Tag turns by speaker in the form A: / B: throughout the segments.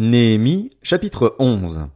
A: Néhémie, chapitre 11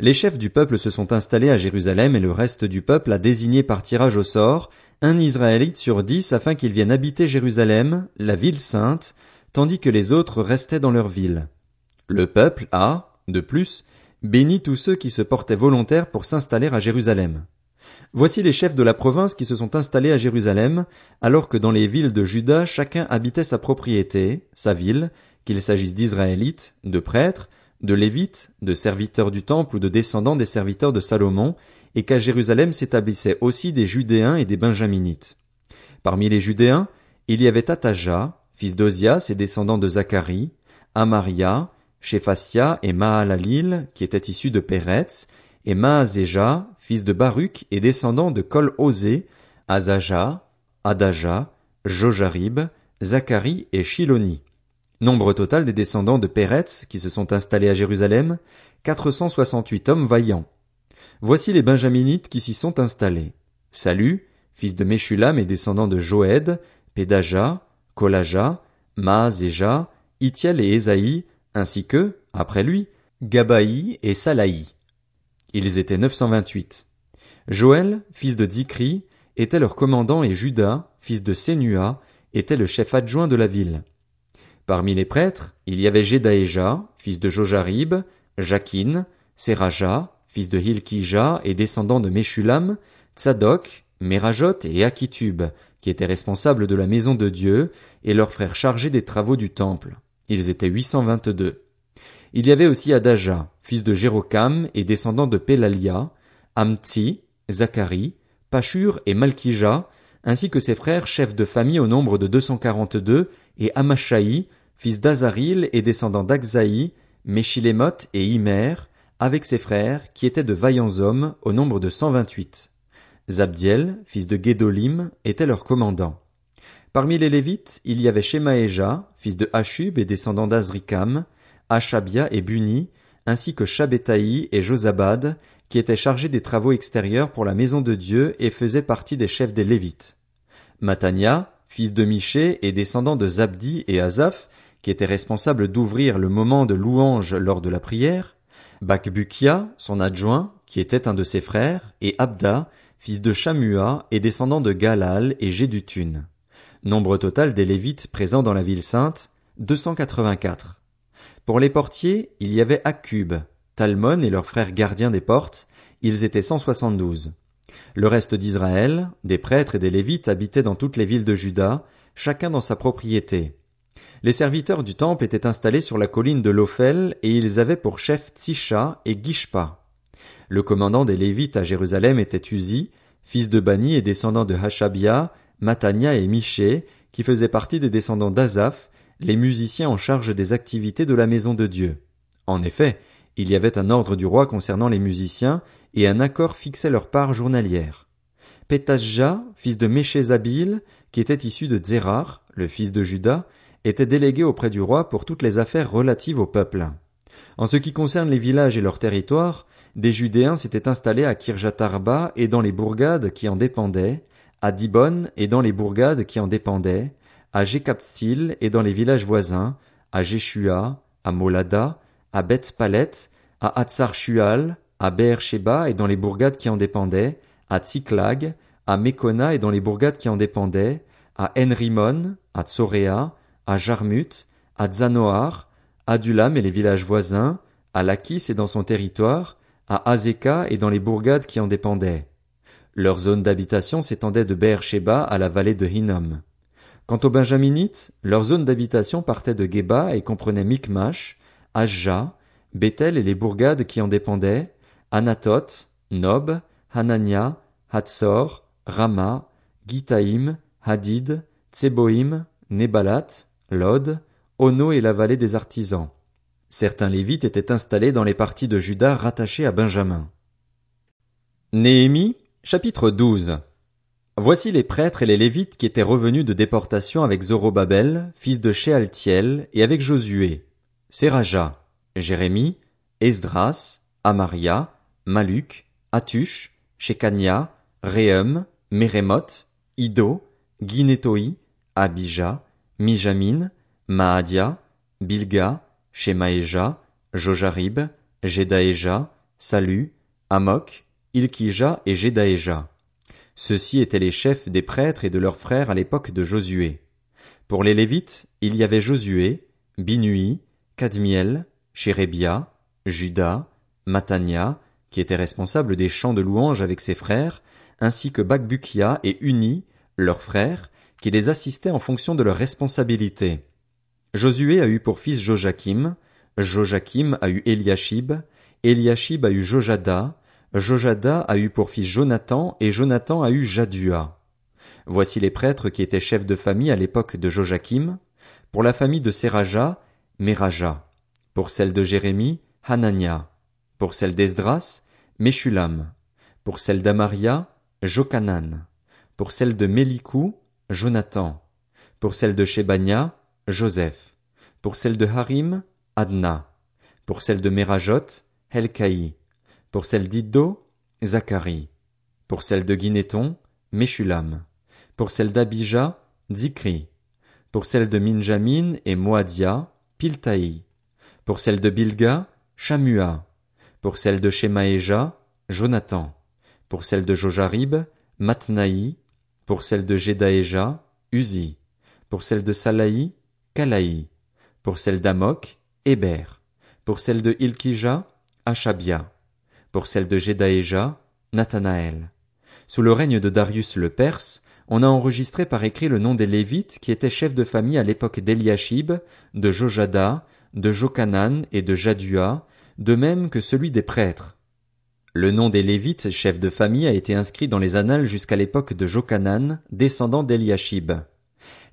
A: Les chefs du peuple se sont installés à Jérusalem et le reste du peuple a désigné par tirage au sort un Israélite sur dix afin qu'il vienne habiter Jérusalem, la ville sainte, tandis que les autres restaient dans leur ville. Le peuple a, de plus, béni tous ceux qui se portaient volontaires pour s'installer à Jérusalem. Voici les chefs de la province qui se sont installés à Jérusalem, alors que dans les villes de Juda chacun habitait sa propriété, sa ville, qu'il s'agisse d'Israélites, de prêtres, de Lévites, de serviteurs du temple ou de descendants des serviteurs de Salomon, et qu'à Jérusalem s'établissaient aussi des Judéens et des Benjaminites. Parmi les Judéens, il y avait Ataja, fils d'Ozias et descendant de Zacharie, Amaria, Shephasia et Mahalalil, qui étaient issus de Péretz, et Maazéja, fils de Baruch et descendant de Kol-Osé, Azaja, Adaja, Jojarib, Zacharie et Shiloni. Nombre total des descendants de Péretz qui se sont installés à Jérusalem, 468 hommes vaillants. Voici les Benjaminites qui s'y sont installés. Salut, fils de Meshulam et descendant de Joed, Pédaja, Kolaja, Maazéja, Itiel et Ésaïe, ainsi que, après lui, Gabaï et Salaï. Ils étaient 928. Joël, fils de Dikri, était leur commandant et Judas, fils de Sénua, était le chef adjoint de la ville. Parmi les prêtres, il y avait Jedaéja, fils de Jojarib, Jakin, Seraja, fils de Hilkija et descendant de Meshulam, Tzadok, Merajot et Akitub, qui étaient responsables de la maison de Dieu, et leurs frères chargés des travaux du temple. Ils étaient 822. Il y avait aussi Adaja, fils de Jérocam et descendant de Pelalia, Amtsi, Zacharie, Pashur et Malkija, ainsi que ses frères chefs de famille au nombre de 242, et Amashaï, fils d'Azaril et descendant d'Akzaï, Meshilemoth et Imer, avec ses frères, qui étaient de vaillants hommes, au nombre de 128. Zabdiel, fils de Guédolim, était leur commandant. Parmi les Lévites, il y avait Shemaéja, fils de Hashub et descendant d'Azrikam, Achabia et Buni, ainsi que Shabetaï et Josabad, qui étaient chargés des travaux extérieurs pour la maison de Dieu et faisaient partie des chefs des Lévites. Matania, fils de Miché et descendant de Zabdi et Azaph, qui étaient responsables d'ouvrir le moment de louange lors de la prière, Bakbukia, son adjoint, qui était un de ses frères, et Abda, fils de Shamua et descendant de Galal et Gédutun. Nombre total des Lévites présents dans la ville sainte, 284. Pour les portiers, il y avait Akub, Talmon et leurs frères gardiens des portes, ils étaient 172. Le reste d'Israël, des prêtres et des Lévites habitaient dans toutes les villes de Juda, chacun dans sa propriété. Les serviteurs du temple étaient installés sur la colline de l'Ophel et ils avaient pour chef Tsisha et Gishpa. Le commandant des Lévites à Jérusalem était Uzi, fils de Bani et descendant de Hashabia, Matania et Miché, qui faisaient partie des descendants d'Azaph, les musiciens en charge des activités de la maison de Dieu. En effet, il y avait un ordre du roi concernant les musiciens, et un accord fixait leur part journalière. Pétasja, fils de Méchézabil, qui était issu de Zérar, le fils de Judas, était délégué auprès du roi pour toutes les affaires relatives au peuple. En ce qui concerne les villages et leurs territoires, des Judéens s'étaient installés à Kirjatarba et dans les bourgades qui en dépendaient, à Dibon et dans les bourgades qui en dépendaient, à Jekapstil et dans les villages voisins, à Jeshua, à Molada, à Beth Palet, à Hatzar Shual, à Beersheba et dans les bourgades qui en dépendaient, à Tsiklag, à Mekona et dans les bourgades qui en dépendaient, à Enrimon, à Tsorea, à Jarmut, à Zanoar, à Dulam et les villages voisins, à Lakis et dans son territoire, à Azeka et dans les bourgades qui en dépendaient. Leur zone d'habitation s'étendait de Beersheba à la vallée de Hinnom. Quant aux Benjaminites, leur zone d'habitation partait de Geba et comprenait Mikmash, Ajja, Bethel et les bourgades qui en dépendaient, Anatot, Nob, Hanania, Hatzor, Rama, Gitaïm, Hadid, Tseboïm, Nebalat, Lod, Ono et la vallée des artisans. Certains Lévites étaient installés dans les parties de Juda rattachées à Benjamin. Néhémie, chapitre 12. Voici les prêtres et les Lévites qui étaient revenus de déportation avec Zorobabel, fils de Shealtiel, et avec Josué, Seraja, Jérémie, Esdras, Amaria, Maluk, Atush, Shekania, Réum, Mérémoth, Ido, Guinétoi, Abija, Mijamin, Maadia, Bilga, Shemaéja, Jojarib, Jedaéja, Salu, Amok, Ilkija et Jedaéja. Ceux-ci étaient les chefs des prêtres et de leurs frères à l'époque de Josué. Pour les Lévites, il y avait Josué, Binui, Kadmiel, Chérébia, Judas, Matania, qui était responsable des chants de louange avec ses frères, ainsi que Bakbukia et Uni, leurs frères, qui les assistaient en fonction de leur responsabilité. Josué a eu pour fils Joachim, Joachim a eu Eliashib, Eliashib a eu Jojada, Jojada a eu pour fils Jonathan et Jonathan a eu Jadua. Voici les prêtres qui étaient chefs de famille à l'époque de Joachim. Pour la famille de Seraja, Meraja. Pour celle de Jérémie, Hanania. Pour celle d'Esdras, Meshulam. Pour celle d'Amaria, Jokanan. Pour celle de Mélikou, Jonathan. Pour celle de Shebania, Joseph. Pour celle de Harim, Adna. Pour celle de Merajot, Helkaï. Pour celle d'Iddo, Zacharie. Pour celle de Guinéton, Meshulam. Pour celle d'Abija, Zikri. Pour celle de Minjamin et Moadia, Piltaï. Pour celle de Bilga, Shamua. Pour celle de Shemaéja, Jonathan. Pour celle de Jojarib, Matnaï. Pour celle de Jedaéja, Uzi. Pour celle de Salaï, Kalaï. Pour celle d'Amok, Héber. Pour celle de Ilkija, Achabia. Pour celle de Jedaéja, Nathanaël. Sous le règne de Darius le Perse, on a enregistré par écrit le nom des Lévites qui étaient chefs de famille à l'époque d'Eliashib, de Jojada, de Jokanan et de Jadua, de même que celui des prêtres. Le nom des Lévites, chefs de famille, a été inscrit dans les annales jusqu'à l'époque de Jokanan, descendant d'Eliashib.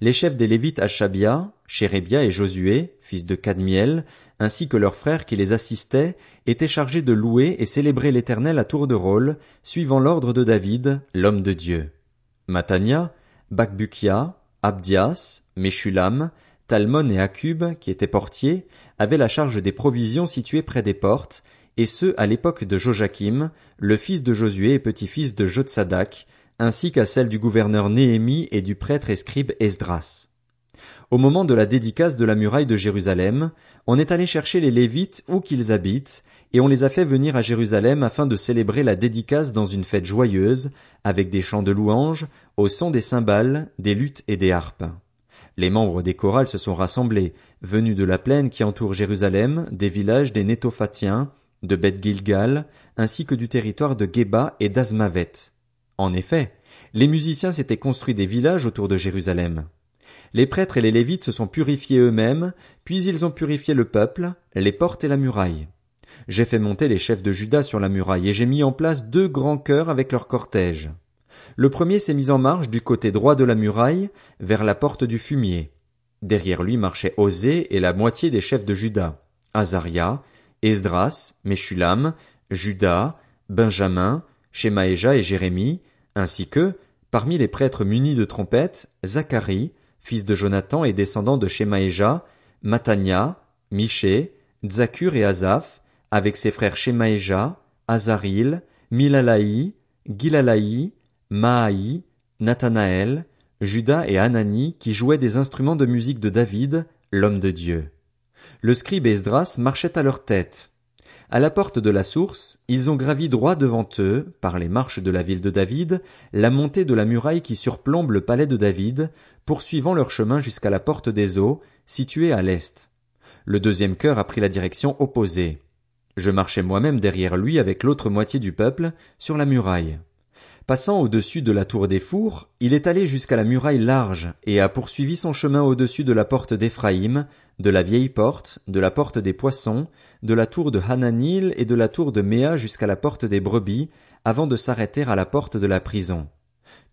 A: Les chefs des Lévites Achabia, Chérébia et Josué, fils de Cadmiel, ainsi que leurs frères qui les assistaient, étaient chargés de louer et célébrer l'Éternel à tour de rôle, suivant l'ordre de David, l'homme de Dieu. Matania, Bakbukia, Abdias, Meshulam, Talmon et Akub, qui étaient portiers, avaient la charge des provisions situées près des portes, et ce à l'époque de Joachim, le fils de Josué et petit-fils de Jotsadak, ainsi qu'à celle du gouverneur Néhémie et du prêtre et scribe Esdras. Au moment de la dédicace de la muraille de Jérusalem, on est allé chercher les Lévites où qu'ils habitent, et on les a fait venir à Jérusalem afin de célébrer la dédicace dans une fête joyeuse, avec des chants de louanges, au son des cymbales, des luttes et des harpes. Les membres des chorales se sont rassemblés, venus de la plaine qui entoure Jérusalem, des villages des Nétophatiens, de Beth Gilgal, ainsi que du territoire de Geba et d'Azmavet. En effet, les musiciens s'étaient construits des villages autour de Jérusalem. Les prêtres et les Lévites se sont purifiés eux-mêmes, puis ils ont purifié le peuple, les portes et la muraille. J'ai fait monter les chefs de Juda sur la muraille et j'ai mis en place deux grands chœurs avec leur cortège. Le premier s'est mis en marche du côté droit de la muraille, vers la porte du fumier. Derrière lui marchaient Osée et la moitié des chefs de Juda, Azaria, Esdras, Meshulam, Judas, Benjamin, Shemaéja et Jérémie, ainsi que, parmi les prêtres munis de trompettes, Zacharie, fils de Jonathan et descendant de Shemaéja, Matania, Miché, Zakur et Azaph, avec ses frères Shemaéja, Azaril, Milalaï, Gilalaï, Maaï, Nathanaël, Judas et Anani qui jouaient des instruments de musique de David, l'homme de Dieu. Le scribe Esdras marchait à leur tête. À la porte de la source, ils ont gravi droit devant eux, par les marches de la ville de David, la montée de la muraille qui surplombe le palais de David, poursuivant leur chemin jusqu'à la porte des eaux, située à l'est. Le deuxième cœur a pris la direction opposée. Je marchais moi-même derrière lui avec l'autre moitié du peuple, sur la muraille. Passant au-dessus de la tour des fours, il est allé jusqu'à la muraille large et a poursuivi son chemin au-dessus de la porte d'Éphraïm, de la vieille porte, de la porte des poissons, de la tour de Hananil et de la tour de Méa jusqu'à la porte des brebis, avant de s'arrêter à la porte de la prison.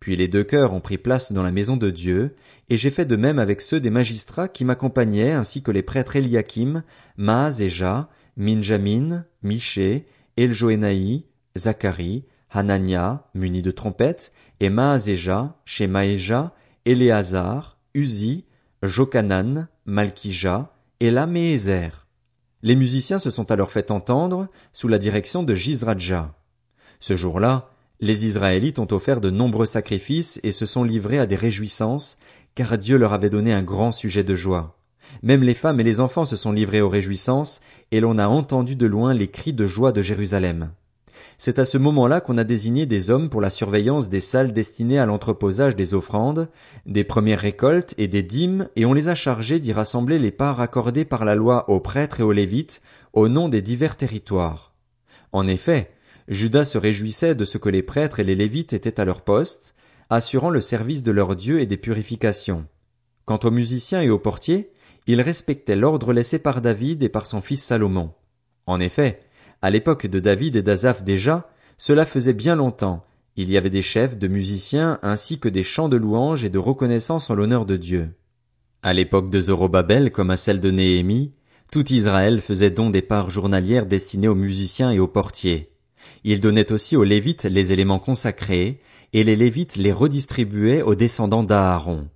A: Puis les deux cœurs ont pris place dans la maison de Dieu, et j'ai fait de même avec ceux des magistrats qui m'accompagnaient ainsi que les prêtres Eliakim, Maaz et Ja, Minjamin, Miché, Eljoénaï, Zacharie, Hanania, muni de trompettes, et Maazéja, Shemaéja, Éléazar, Uzi, Jokanan, Malkija, et Laméézer. Les musiciens se sont alors fait entendre sous la direction de Jizradja. Ce jour-là, les Israélites ont offert de nombreux sacrifices et se sont livrés à des réjouissances, car Dieu leur avait donné un grand sujet de joie. Même les femmes et les enfants se sont livrés aux réjouissances, et l'on a entendu de loin les cris de joie de Jérusalem. C'est à ce moment-là qu'on a désigné des hommes pour la surveillance des salles destinées à l'entreposage des offrandes, des premières récoltes et des dîmes, et on les a chargés d'y rassembler les parts accordées par la loi aux prêtres et aux lévites, au nom des divers territoires. En effet, Judas se réjouissait de ce que les prêtres et les lévites étaient à leur poste, assurant le service de leur Dieu et des purifications. Quant aux musiciens et aux portiers, ils respectaient l'ordre laissé par David et par son fils Salomon. En effet, à l'époque de David et d'Azaph déjà, cela faisait bien longtemps, il y avait des chefs de musiciens ainsi que des chants de louange et de reconnaissance en l'honneur de Dieu. À l'époque de Zorobabel comme à celle de Néhémie, tout Israël faisait don des parts journalières destinées aux musiciens et aux portiers. Il donnait aussi aux Lévites les éléments consacrés, et les Lévites les redistribuaient aux descendants d'Aaron.